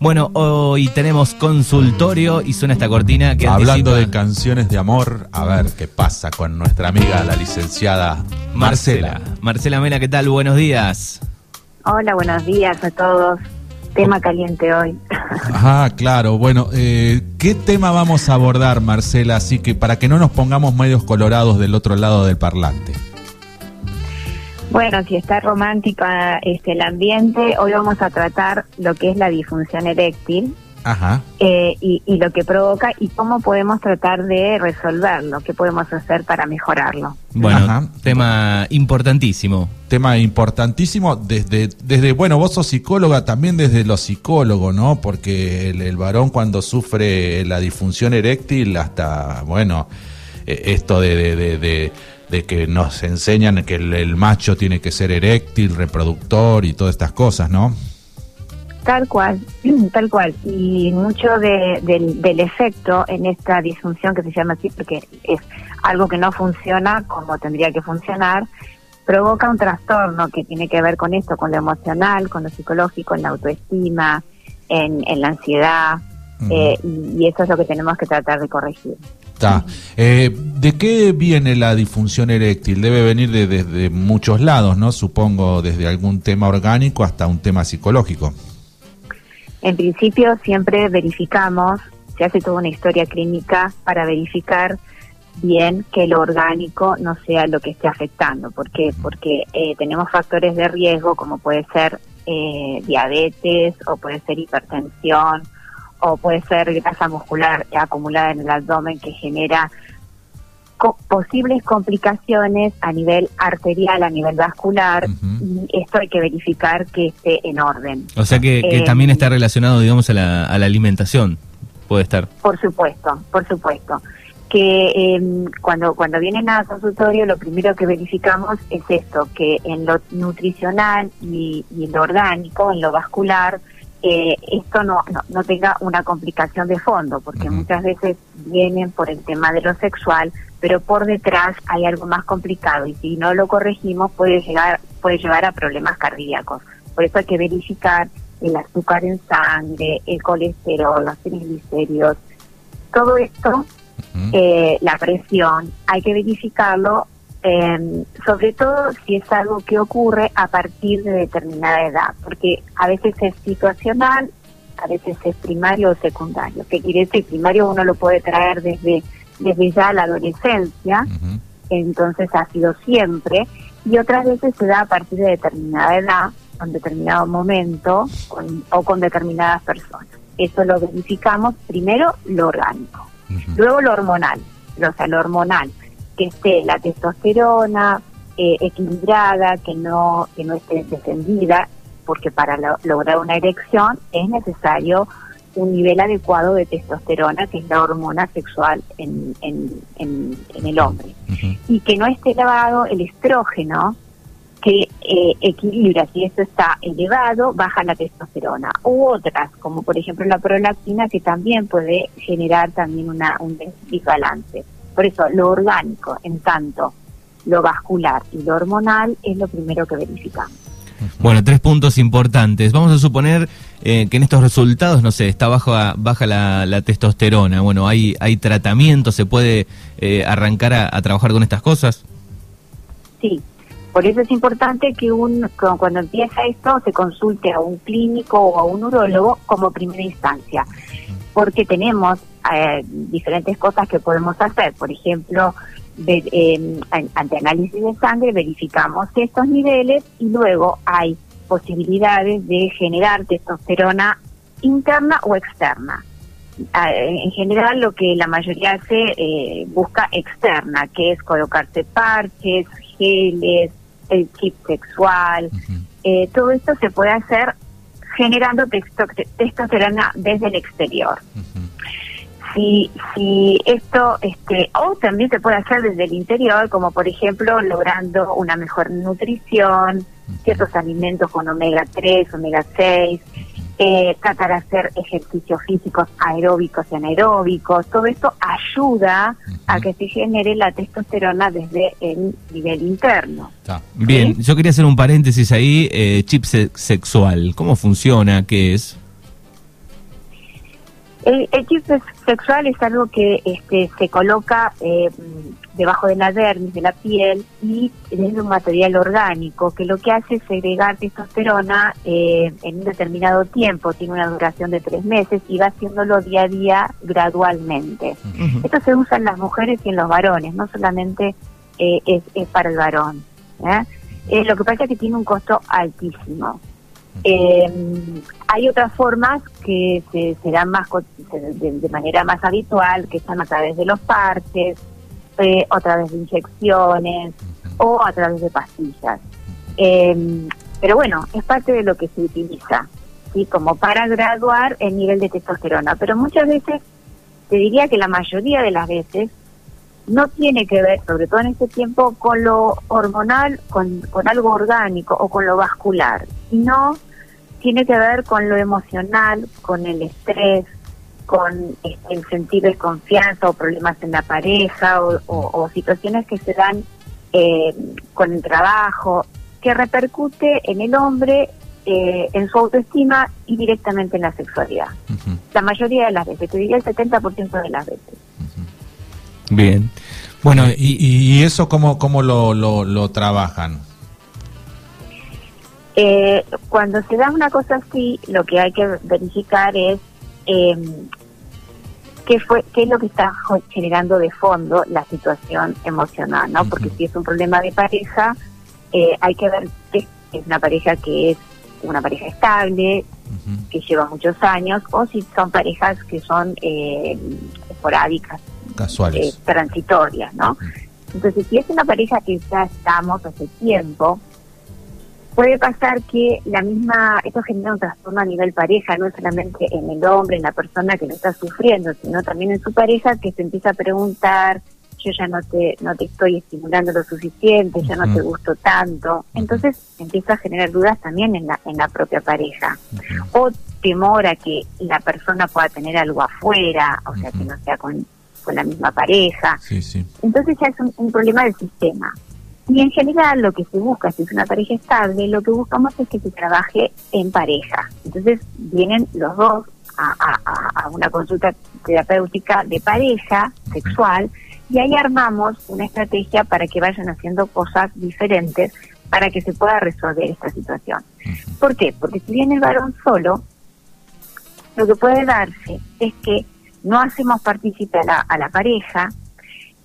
Bueno, hoy tenemos consultorio y suena esta cortina que Hablando anticipa- de canciones de amor, a ver qué pasa con nuestra amiga, la licenciada Marcela. Marcela. Marcela Mena, ¿qué tal? Buenos días. Hola, buenos días a todos. Tema caliente hoy. Ah, claro. Bueno, eh, ¿qué tema vamos a abordar, Marcela? Así que para que no nos pongamos medios colorados del otro lado del parlante. Bueno, si está romántica este, el ambiente, hoy vamos a tratar lo que es la disfunción eréctil Ajá. eh, y, y lo que provoca y cómo podemos tratar de resolverlo, qué podemos hacer para mejorarlo. Bueno, Ajá. tema importantísimo. Tema importantísimo desde, desde, bueno, vos sos psicóloga, también desde lo psicólogo, ¿no? Porque el, el varón cuando sufre la disfunción eréctil, hasta, bueno, eh, esto de, de, de, de- de que nos enseñan que el, el macho tiene que ser eréctil, reproductor y todas estas cosas, ¿no? Tal cual, tal cual. Y mucho de- del, del efecto en esta disfunción que se llama así, porque es algo que no funciona como tendría que funcionar, provoca un trastorno que tiene que ver con esto, con lo emocional, con lo psicológico, en la autoestima, en, en la ansiedad, eh, y, y eso es lo que tenemos que tratar de corregir. Eh, ¿De qué viene la disfunción eréctil? Debe venir de, desde muchos lados, ¿no? Supongo desde algún tema orgánico hasta un tema psicológico. En principio siempre verificamos, se hace toda una historia clínica para verificar bien que lo orgánico no sea lo que esté afectando. ¿Por qué? Porque eh, tenemos factores de riesgo como puede ser eh, diabetes o puede ser hipertensión o puede ser grasa muscular acumulada en el abdomen que genera co- posibles complicaciones a nivel arterial, a nivel vascular, y esto hay que verificar que esté en orden. O sea que, que Eh, también está relacionado, digamos, a la, a la alimentación. Puede estar. Por supuesto, por supuesto. Que eh, cuando cuando vienen a consultorio lo primero que verificamos es esto, que en lo nutricional y, y en lo orgánico, en lo vascular, eh, esto no, no, no tenga una complicación de fondo, porque muchas veces vienen por el tema de lo sexual, pero por detrás hay algo más complicado y si no lo corregimos puede llegar puede llevar a problemas cardíacos. Por eso hay que verificar el azúcar en sangre, el colesterol, los triglicéridos, todo esto, eh, la presión, hay que verificarlo, eh, sobre todo si es algo que ocurre a partir de determinada edad, porque a veces es situacional, a veces es primario o secundario. ¿Qué quiere decir? Primario uno lo puede traer desde, desde ya la adolescencia, entonces ha sido siempre, y otras veces se da a partir de determinada edad, con determinado momento con- o con determinadas personas. Eso lo verificamos primero lo orgánico, luego lo hormonal, o sea, lo hormonal, que esté la testosterona eh, equilibrada, que no que no esté descendida, porque para lo- lograr una erección es necesario un nivel adecuado de testosterona, que es la hormona sexual en, en, en, en el hombre. Y que no esté elevado el estrógeno que eh, equilibra, si esto está elevado, baja la testosterona, u otras, como por ejemplo la prolactina, que también puede generar también una, un desbalance. Por eso, lo orgánico, en tanto lo vascular y lo hormonal, es lo primero que verificamos. Bueno, tres puntos importantes. Vamos a suponer eh, que en estos resultados, no sé, está baja, baja la, la testosterona. Bueno, hay, hay tratamiento, se puede eh, arrancar a, a trabajar con estas cosas. Sí, por eso es importante que un, cu- cuando empieza esto se consulte a un clínico o a un urólogo como primera instancia, porque tenemos eh, diferentes cosas que podemos hacer. Por ejemplo, de- eh, an- ante análisis de sangre verificamos estos niveles y luego hay posibilidades de generar testosterona interna o externa. Ah, En general, lo que la mayoría hace eh, busca externa, que es colocarse parches, geles, el chip sexual. Eh, todo esto se puede hacer generando texto- testosterona desde el exterior. Si, si esto, este, o también se puede hacer desde el interior, como por ejemplo logrando una mejor nutrición, ciertos alimentos con omega 3, omega 6, eh, tratar de hacer ejercicios físicos aeróbicos y anaeróbicos, todo esto ayuda a que se genere la testosterona desde el nivel interno. Está. Bien, yo quería hacer un paréntesis ahí, eh, chip se- sexual, ¿cómo funciona? ¿Qué es? El, chip sexual es algo que este, se coloca eh, debajo de la dermis, de la piel, y es un material orgánico que lo que hace es segregar testosterona eh, en un determinado tiempo, tiene una duración de tres meses y va haciéndolo día a día gradualmente. Esto se usa en las mujeres y en los varones, no solamente eh, es, para el varón. lo que pasa es que tiene un costo altísimo. Eh, hay otras formas que se, dan más de, manera más habitual, que están a través de los parches, eh, a través de inyecciones, o a través de pastillas. Eh, pero bueno, es parte de lo que se utiliza, ¿sí? como para graduar el nivel de testosterona. Pero muchas veces, te diría que la mayoría de las veces, no tiene que ver, sobre todo en este tiempo, con lo hormonal, con, con algo orgánico o con lo vascular, sino tiene que ver con lo emocional, con el estrés, con este, el sentir desconfianza o problemas en la pareja o, situaciones que se dan eh, con el trabajo, que repercute en el hombre, eh, en su autoestima y directamente en la sexualidad. La mayoría de las veces, te diría el 70% de las veces. Bien. Bueno, ¿y, eso cómo, cómo lo, lo, lo trabajan? Eh, cuando se da una cosa así, lo que hay que verificar es eh, qué fue qué es lo que está generando de fondo la situación emocional, ¿no? Porque si es un problema de pareja, eh, hay que ver que es una pareja que es una pareja estable, que lleva muchos años, o si son parejas que son eh, esporádicas, casuales, eh, transitorias, ¿no? Entonces, si es una pareja que ya estamos hace tiempo, puede pasar que la misma, esto genera un trastorno a nivel pareja, no solamente en el hombre, en la persona que lo está sufriendo, sino también en su pareja que se empieza a preguntar, yo ya no te, no te estoy estimulando lo suficiente, ya no te gusto tanto. Entonces empieza a generar dudas también en la, en la propia pareja. O temor a que la persona pueda tener algo afuera, o sea, que no sea con, con la misma pareja. Entonces ya es un problema del sistema. Y en general lo que se busca, si es una pareja estable, lo que buscamos es que se trabaje en pareja. Entonces vienen los dos a, una consulta terapéutica de pareja sexual y ahí armamos una estrategia para que vayan haciendo cosas diferentes para que se pueda resolver esta situación. ¿Por qué? Porque si viene el varón solo, lo que puede darse es que no hacemos partícipe a la, a la pareja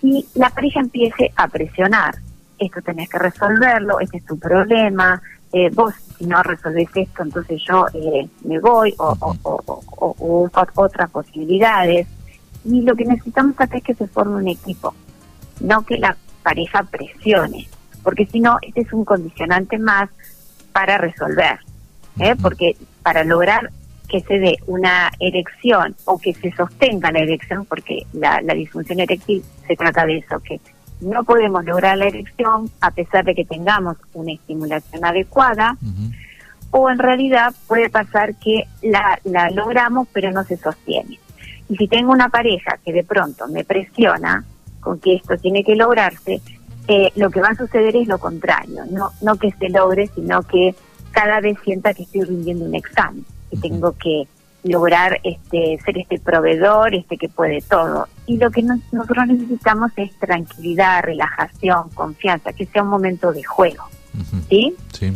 y la pareja empiece a presionar esto tenés que resolverlo, este es tu problema, eh, vos si no resolvés esto, entonces yo eh, me voy o, o, otras posibilidades. Y lo que necesitamos acá es que se forme un equipo, no que la pareja presione, porque si no, este es un condicionante más para resolver, ¿eh? porque para lograr que se dé una erección o que se sostenga la erección, porque la, la disfunción eréctil se trata de eso, que no podemos lograr la erección a pesar de que tengamos una estimulación adecuada, o en realidad puede pasar que la, la logramos pero no se sostiene. Y si tengo una pareja que de pronto me presiona con que esto tiene que lograrse, eh, lo que va a suceder es lo contrario, no, no que se logre, sino que cada vez sienta que estoy rindiendo un examen, que tengo que lograr este ser este proveedor, este que puede todo. Y lo que nosotros necesitamos es tranquilidad, relajación, confianza, que sea un momento de juego. ¿Sí? Sí.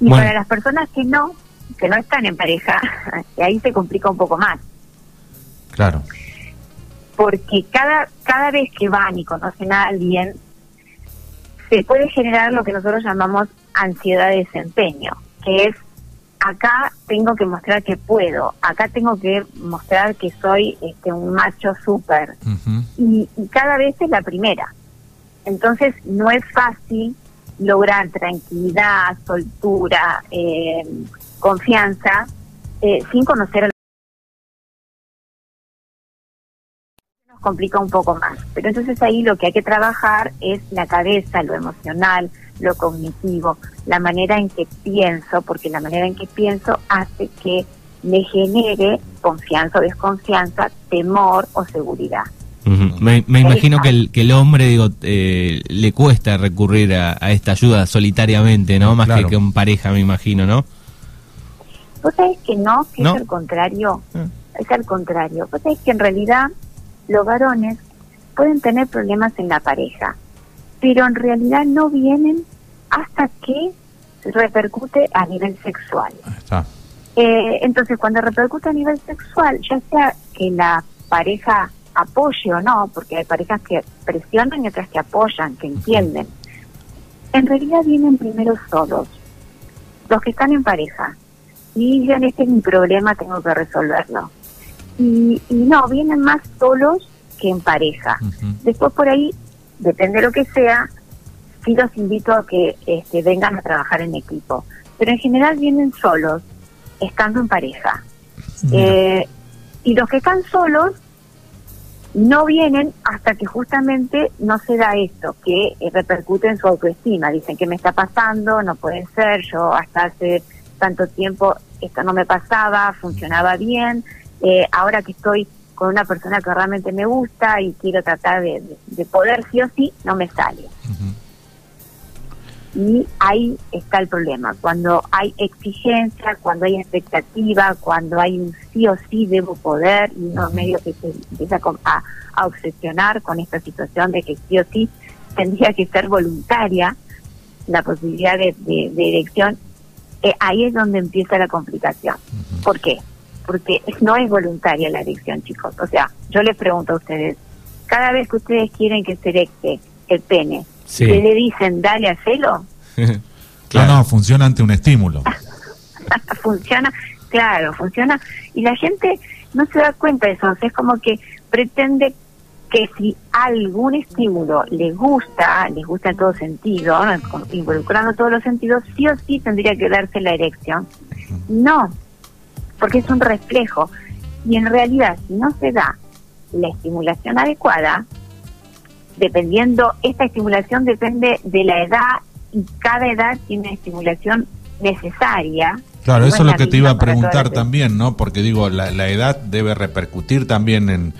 Y para las personas que no, que no están en pareja, ahí se complica un poco más. Claro. Porque cada, cada vez que van y conocen a alguien, se puede generar lo que nosotros llamamos ansiedad de desempeño, que es acá tengo que mostrar que puedo, acá tengo que mostrar que soy este, un macho súper. y, cada vez es la primera. Entonces no es fácil lograr tranquilidad, soltura, eh, confianza, eh, sin conocer a nos complica un poco más. Pero entonces ahí lo que hay que trabajar es la cabeza, lo emocional, lo cognitivo, la manera en que pienso, porque la manera en que pienso hace que me genere confianza o desconfianza, temor o seguridad. me, imagino que el, que el hombre digo eh, le cuesta recurrir a, esta ayuda solitariamente, ¿no? Más que con pareja, me imagino, ¿no? Vos sabés que no, que es el contrario. Ah. es al contrario. Pues es que en realidad los varones pueden tener problemas en la pareja, pero en realidad no vienen hasta que repercute a nivel sexual. Eh, entonces, cuando repercute a nivel sexual, ya sea que la pareja apoye o no, porque hay parejas que presionan y otras que apoyan, que entienden, en realidad vienen primero solos, los que están en pareja, y dicen, este es mi problema, tengo que resolverlo. Y, no, vienen más solos que en pareja. Después por ahí, depende de lo que sea, sí los invito a que este, vengan a trabajar en equipo. Pero en general vienen solos, estando en pareja. Eh, y los que están solos no vienen hasta que justamente no se da esto, que eh, repercute en su autoestima. Dicen que me está pasando, no puede ser, yo hasta hace tanto tiempo esto no me pasaba, funcionaba bien, eh, ahora que estoy con una persona que realmente me gusta y quiero tratar de, poder sí o sí, no me sale. Y ahí está el problema, cuando hay exigencia, cuando hay expectativa, cuando hay un sí o sí debo poder y uno medio que se empieza a, obsesionar con esta situación de que sí o sí tendría que ser voluntaria la posibilidad de, elección, eh, ahí es donde empieza la complicación. ¿Por qué? Porque no es voluntaria la elección, chicos. O sea, yo les pregunto a ustedes, cada vez que ustedes quieren que se electe el pene, que le dicen dale a celo. claro. No, funciona ante un estímulo. funciona, claro, funciona. Y la gente no se da cuenta de eso. es como que pretende que si algún estímulo le gusta, les gusta en todo sentido, involucrando todos los sentidos, sí o sí tendría que darse la erección. No, porque es un reflejo. Y en realidad, si no se da la estimulación adecuada, dependiendo, esta estimulación depende de la edad y cada edad tiene una estimulación necesaria. Claro, eso es lo que te iba a preguntar también, ¿no? Porque digo, la, edad debe repercutir también en,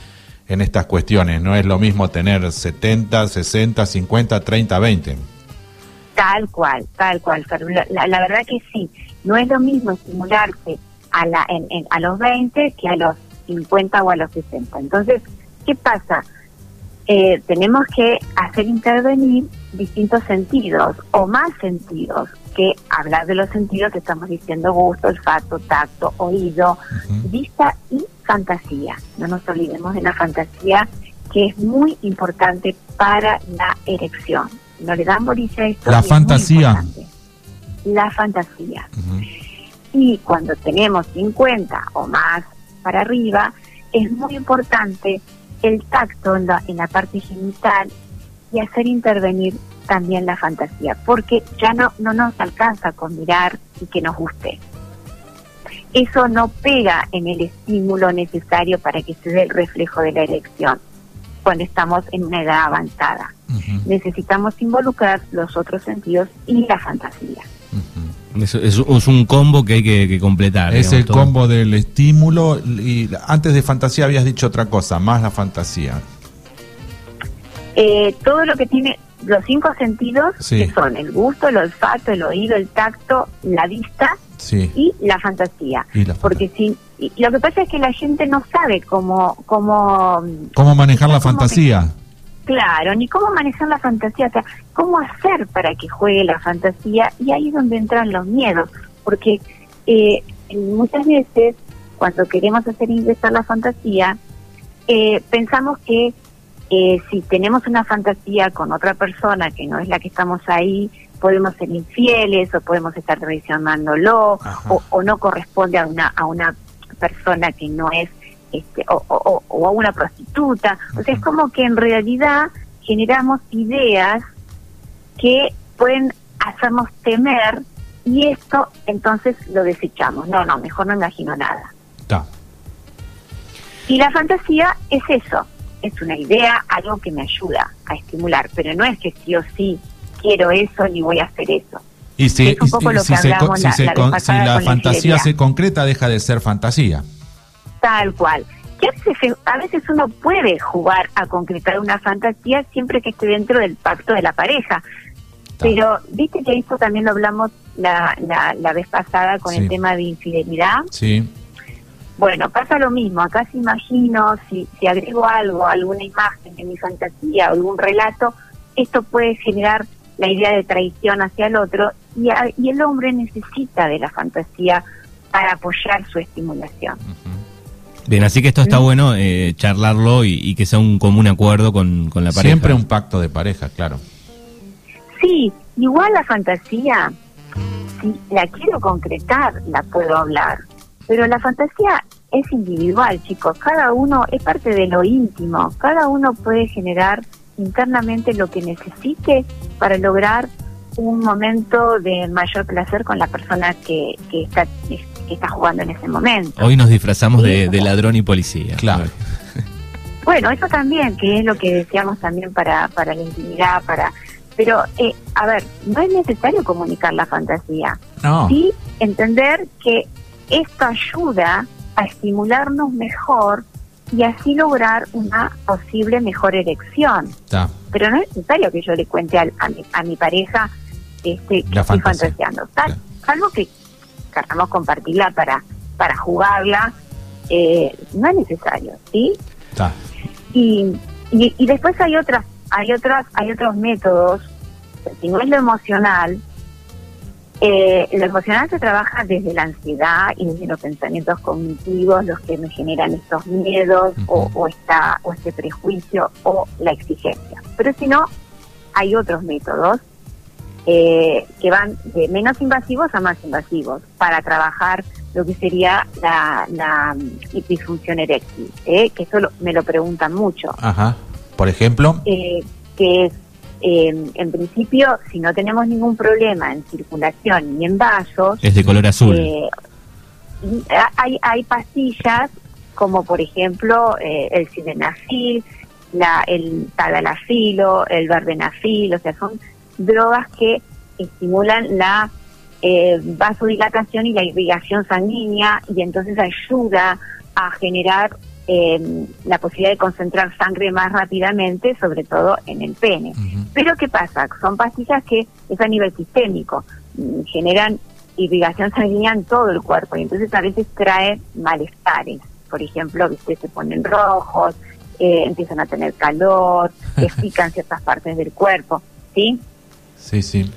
en estas cuestiones. No es lo mismo tener 70, 60, 50, 30, 20. Tal cual, tal cual. La, la, verdad que sí. No es lo mismo estimularse a, la, en, a los 20 que a los 50 o a los 60. Entonces, ¿qué pasa? Eh, tenemos que hacer intervenir distintos sentidos o más sentidos que hablar de los sentidos estamos diciendo gusto, olfato, tacto, oído, vista y fantasía. No nos olvidemos de la fantasía que es muy importante para la erección. No le dan bolilla a esto. La fantasía. La fantasía. Y cuando tenemos 50 o más para arriba, es muy importante el tacto en la, en la parte genital y hacer intervenir también la fantasía, porque ya no, no nos alcanza con mirar y que nos guste. Eso no pega en el estímulo necesario para que se dé el reflejo de la elección cuando estamos en una edad avanzada. Necesitamos involucrar los otros sentidos y la fantasía. Es, un combo que hay que, completar. Es el combo del estímulo y antes de fantasía habías dicho otra cosa, más la fantasía. Eh, todo lo que tiene los cinco sentidos, que son el gusto, el olfato, el oído, el tacto, la vista y la fantasía. Porque si lo que pasa es que la gente no sabe cómo cómo cómo manejar la fantasía. Claro, ni cómo manejar la fantasía, o sea, cómo hacer para que juegue la fantasía y ahí es donde entran los miedos, porque eh, muchas veces cuando queremos hacer ingresar la fantasía eh, pensamos que eh, si tenemos una fantasía con otra persona que no es la que estamos ahí, podemos ser infieles o podemos estar traicionándolo o, no corresponde a una a una persona que no es este o, a una prostituta. O sea, es como que en realidad generamos ideas que pueden hacernos temer y esto entonces lo desechamos. No, no, mejor no imagino nada. Y la fantasía es eso, es una idea, algo que me ayuda a estimular, pero no es que sí o sí quiero eso ni voy a hacer eso. Y si, la, fantasía se concreta, deja de ser fantasía. Tal cual. Que a veces, uno puede jugar a concretar una fantasía siempre que esté dentro del pacto de la pareja. Pero, viste que esto también lo hablamos la, la, vez pasada con el tema de infidelidad. Sí Bueno, pasa lo mismo, acá se imagino, si, si agrego algo, alguna imagen en mi fantasía, algún relato, esto puede generar la idea de traición hacia el otro y, y el hombre necesita de la fantasía para apoyar su estimulación. Bien, así que esto está bueno eh, charlarlo y, que sea un común acuerdo con, con la pareja. Siempre un pacto de pareja, claro. Sí, igual la fantasía, si la quiero concretar, la puedo hablar. Pero la fantasía es individual, chicos. Cada uno es parte de lo íntimo. Cada uno puede generar internamente lo que necesite para lograr un momento de mayor placer con la persona que, que está que está jugando en ese momento. Hoy nos disfrazamos de, ladrón y policía. Claro. Bueno, eso también, que es lo que decíamos también para, para la intimidad, para... Pero, eh, a ver, no es necesario comunicar la fantasía. No. Sí entender que esto ayuda a estimularnos mejor y así lograr una posible mejor erección. Pero no es necesario que yo le cuente a, mi, a mi pareja este, que estoy fantaseando. Tal, Salvo que queramos compartirla para, para jugarla, eh, no es necesario, ¿sí? Y, y, después hay otras, hay otras, hay otros métodos, si no es lo emocional, eh, lo emocional se trabaja desde la ansiedad y desde los pensamientos cognitivos, los que me generan estos miedos o, o, esta, o este prejuicio o la exigencia. Pero si no, hay otros métodos eh, que van de menos invasivos a más invasivos para trabajar lo que sería la, la disfunción eréctil, ¿eh? que eso me lo preguntan mucho. Ajá. Por ejemplo. Eh, que es, em, en principio, si no tenemos ningún problema en circulación ni en vasos. Es de color azul. Eh, hay, hay pastillas como por ejemplo el sildenafil, la, el tadalafilo, el vardenafil, o sea, son drogas que estimulan la eh, vasodilatación y la irrigación sanguínea y entonces ayuda a generar em, la posibilidad de concentrar sangre más rápidamente, sobre todo en el pene. Pero ¿qué pasa? Son pastillas que es a nivel sistémico, mm, generan irrigación sanguínea en todo el cuerpo y entonces a veces trae malestares. Por ejemplo, ¿viste? se ponen rojos, eh, empiezan a tener calor, pican ciertas partes del cuerpo, ¿sí? Sí, sí.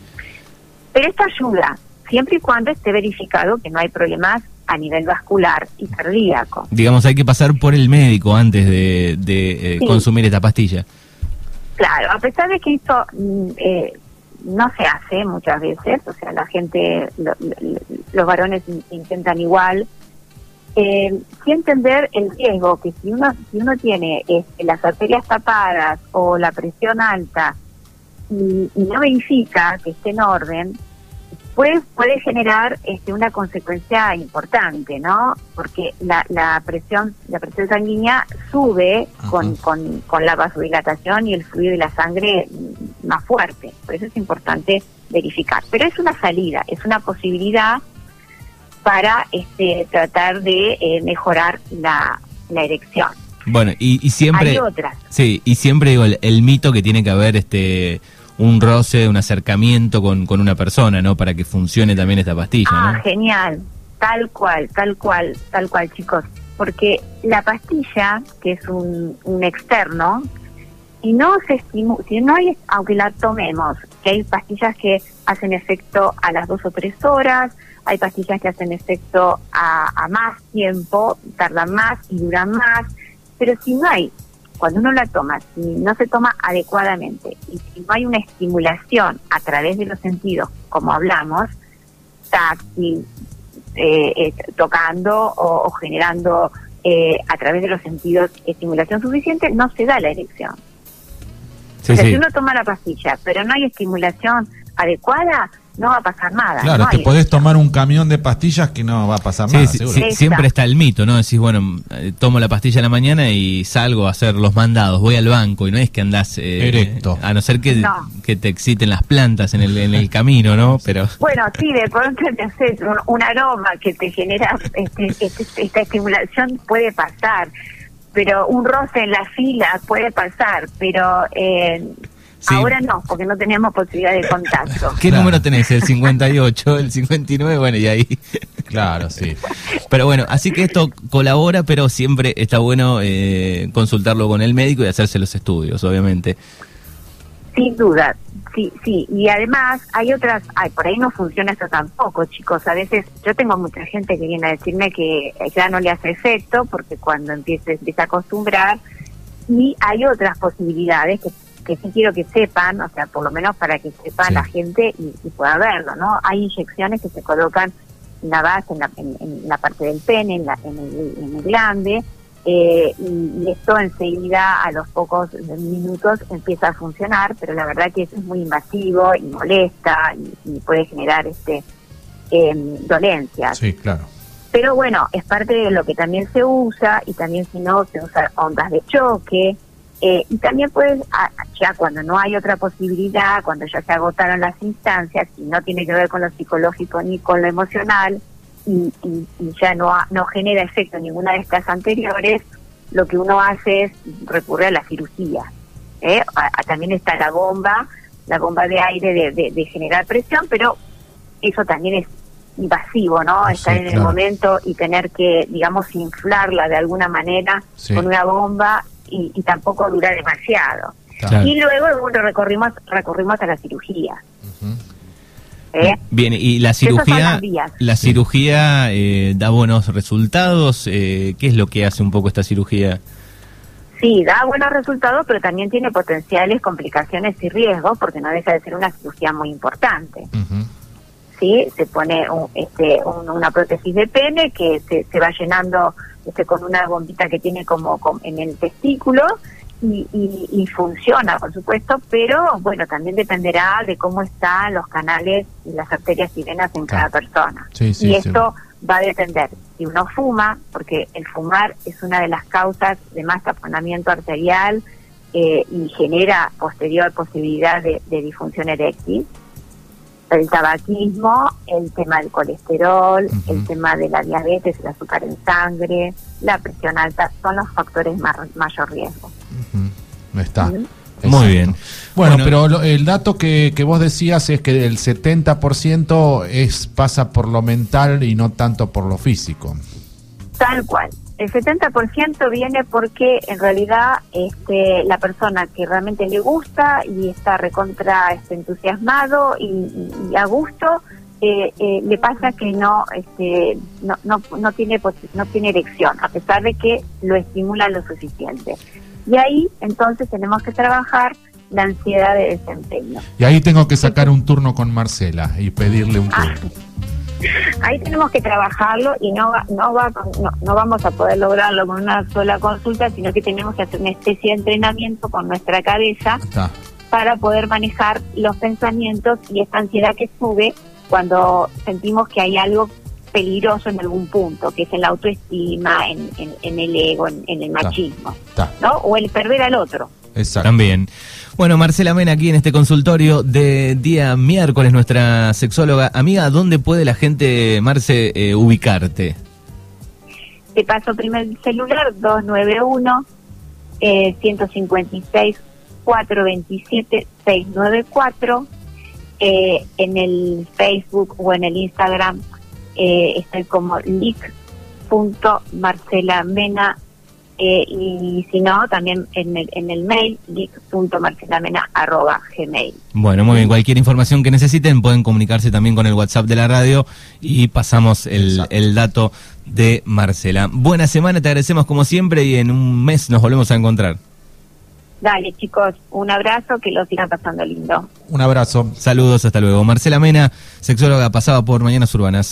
Pero esto ayuda, siempre y cuando esté verificado que no hay problemas a nivel vascular y cardíaco. Digamos, hay que pasar por el médico antes de, de eh, consumir esta pastilla. Claro, a pesar de que esto mm, eh, no se hace muchas veces, o sea, la gente, los varones intentan igual, eh, sí entender el riesgo que si uno si uno tiene este, las arterias tapadas o la presión alta y, no verifica que esté en orden, pues puede generar este, una consecuencia importante, ¿no? Porque la, la presión la presión sanguínea sube con, con, con, la vasodilatación y el fluido de la sangre más fuerte. Por eso es importante verificar. Pero es una salida, es una posibilidad para este, tratar de eh, mejorar la, la erección. Bueno, y, siempre... Hay otras. Sí, y siempre digo, el, mito que tiene que haber este un roce, un acercamiento con, con una persona, ¿no? Para que funcione también esta pastilla, ah, genial. Tal cual, tal cual, tal cual, chicos. Porque la pastilla, que es un, un externo, y no se estimula, si no hay, aunque la tomemos, que hay pastillas que hacen efecto a las dos o tres horas, hay pastillas que hacen efecto a, a más tiempo, tardan más y duran más, pero si no hay, cuando uno la toma, si no se toma adecuadamente y si no hay una estimulación a través de los sentidos, como hablamos, táctil, eh, eh, tocando o, generando eh, a través de los sentidos estimulación suficiente, no se da la erección. Si uno toma la pastilla, pero no hay estimulación adecuada, no va a pasar nada. Claro, te podés tomar un camión de pastillas que no va a pasar nada. siempre está el mito, ¿no? Decís, bueno, eh, tomo la pastilla en la mañana y salgo a hacer los mandados, voy al banco y no es que andás... Eh, A no ser que, que te exciten las plantas en el, en el camino, ¿no? Pero... Bueno, sí, de pronto te haces un, aroma que te genera este, este, esta estimulación, puede pasar pero un roce en la fila puede pasar, pero eh, Ahora no, porque no tenemos posibilidad de contacto. ¿Qué número tenés? ¿El 58, el 59? Bueno, y ahí... Claro, sí. Pero bueno, así que esto colabora, pero siempre está bueno eh, consultarlo con el médico y hacerse los estudios, obviamente. Sin duda, sí, sí. Y además hay otras, ay, por ahí no funciona esto tampoco, chicos. A veces yo tengo mucha gente que viene a decirme que ya no le hace efecto porque cuando empieza, empieza a acostumbrar y hay otras posibilidades que, que sí quiero que sepan, o sea, por lo menos para que sepa Sí. la gente y, y pueda verlo, ¿no? Hay inyecciones que se colocan en la base, en la, en- en la parte del pene, en, la, en, el, en el glande, eh, y, y esto enseguida a los pocos minutos empieza a funcionar, pero la verdad que eso es muy invasivo y molesta y, y puede generar este em, dolencias. Sí, claro. Pero bueno, es parte de lo que también se usa y también si no se usa ondas de choque. Eh, y también puedes, a- ya cuando no hay otra posibilidad, cuando ya se agotaron las instancias y no tiene que ver con lo psicológico ni con lo emocional y, y- y ya no, ha- no genera efecto ninguna de estas anteriores, lo que uno hace es recurrir a la cirugía. ¿eh? A- a- también está la bomba, la bomba de aire de, de- de generar presión, pero eso también es invasivo, ¿no? Sí, Estar en el momento y tener que, digamos, inflarla de alguna manera Sí. con una bomba y, y tampoco dura demasiado. Claro. Y luego, bueno, recorrimos, recorrimos a la cirugía. ¿eh? Bien, y la cirugía, la Sí. cirugía eh, da buenos resultados. Eh, ¿Qué es lo que hace un poco esta cirugía? Sí, da buenos resultados, pero también tiene potenciales complicaciones y riesgos, porque no deja de ser una cirugía muy importante. ¿sí? Se pone un- este, un- una prótesis de pene que se, se va llenando este, con una bombita que tiene como, com- en el testículo y, y- y funciona, por supuesto, pero bueno, también dependerá de cómo están los canales y las arterias y venas en cada persona. Sí, sí, y sí. esto va a depender si uno fuma, porque el fumar es una de las causas de más taponamiento arterial eh, y genera posterior posibilidad de, de disfunción eréctil el tabaquismo, el tema del colesterol, el tema de la diabetes, el azúcar en sangre, la presión alta, son los factores más mayor riesgo. Ujú. Está. Muy bien. Bueno, Bueno. pero lo- el dato que, que vos decías es que el 70% es, pasa por lo mental y no tanto por lo físico. Tal cual. El 70% viene porque en realidad este, la persona que realmente le gusta y está recontra este, entusiasmado y, y- y a gusto, eh, eh, le pasa que no, este, no, no, no, tiene, no tiene erección, a pesar de que lo estimula lo suficiente. Y ahí entonces tenemos que trabajar la ansiedad de desempeño. Y ahí tengo que sacar un turno con Marcela y pedirle un Ah, turno. Ahí tenemos que trabajarlo y no va, no va no, no vamos a poder lograrlo con una sola consulta, sino que tenemos que hacer una especie de entrenamiento con nuestra cabeza Está. para poder manejar los pensamientos y esta ansiedad que sube cuando sentimos que hay algo peligroso en algún punto, que es en la autoestima, en, en- en el ego, en, en el Está. machismo, Está. ¿no? O el perder al otro. Exacto. También. Bueno, Marcela Mena aquí en este consultorio de día miércoles, nuestra sexóloga. Amiga, ¿dónde puede la gente, Marce, eh, ubicarte? Te paso primer celular 291 eh, 156 427 694 eh, en el Facebook o en el Instagram eh, estoy como lic.marcelamena eh, y si no también en el, en el mail lic.marcelamena arroba gmail Bueno, muy bien. Cualquier información que necesiten pueden comunicarse también con el WhatsApp de la radio y pasamos el, el dato de Marcela. Buena semana, te agradecemos como siempre y en un mes nos volvemos a encontrar. dale chicos un abrazo que lo sigan pasando lindo Un abrazo. Saludos, hasta luego. Marcela Mena, sexóloga, pasaba por Mañanas Urbanas.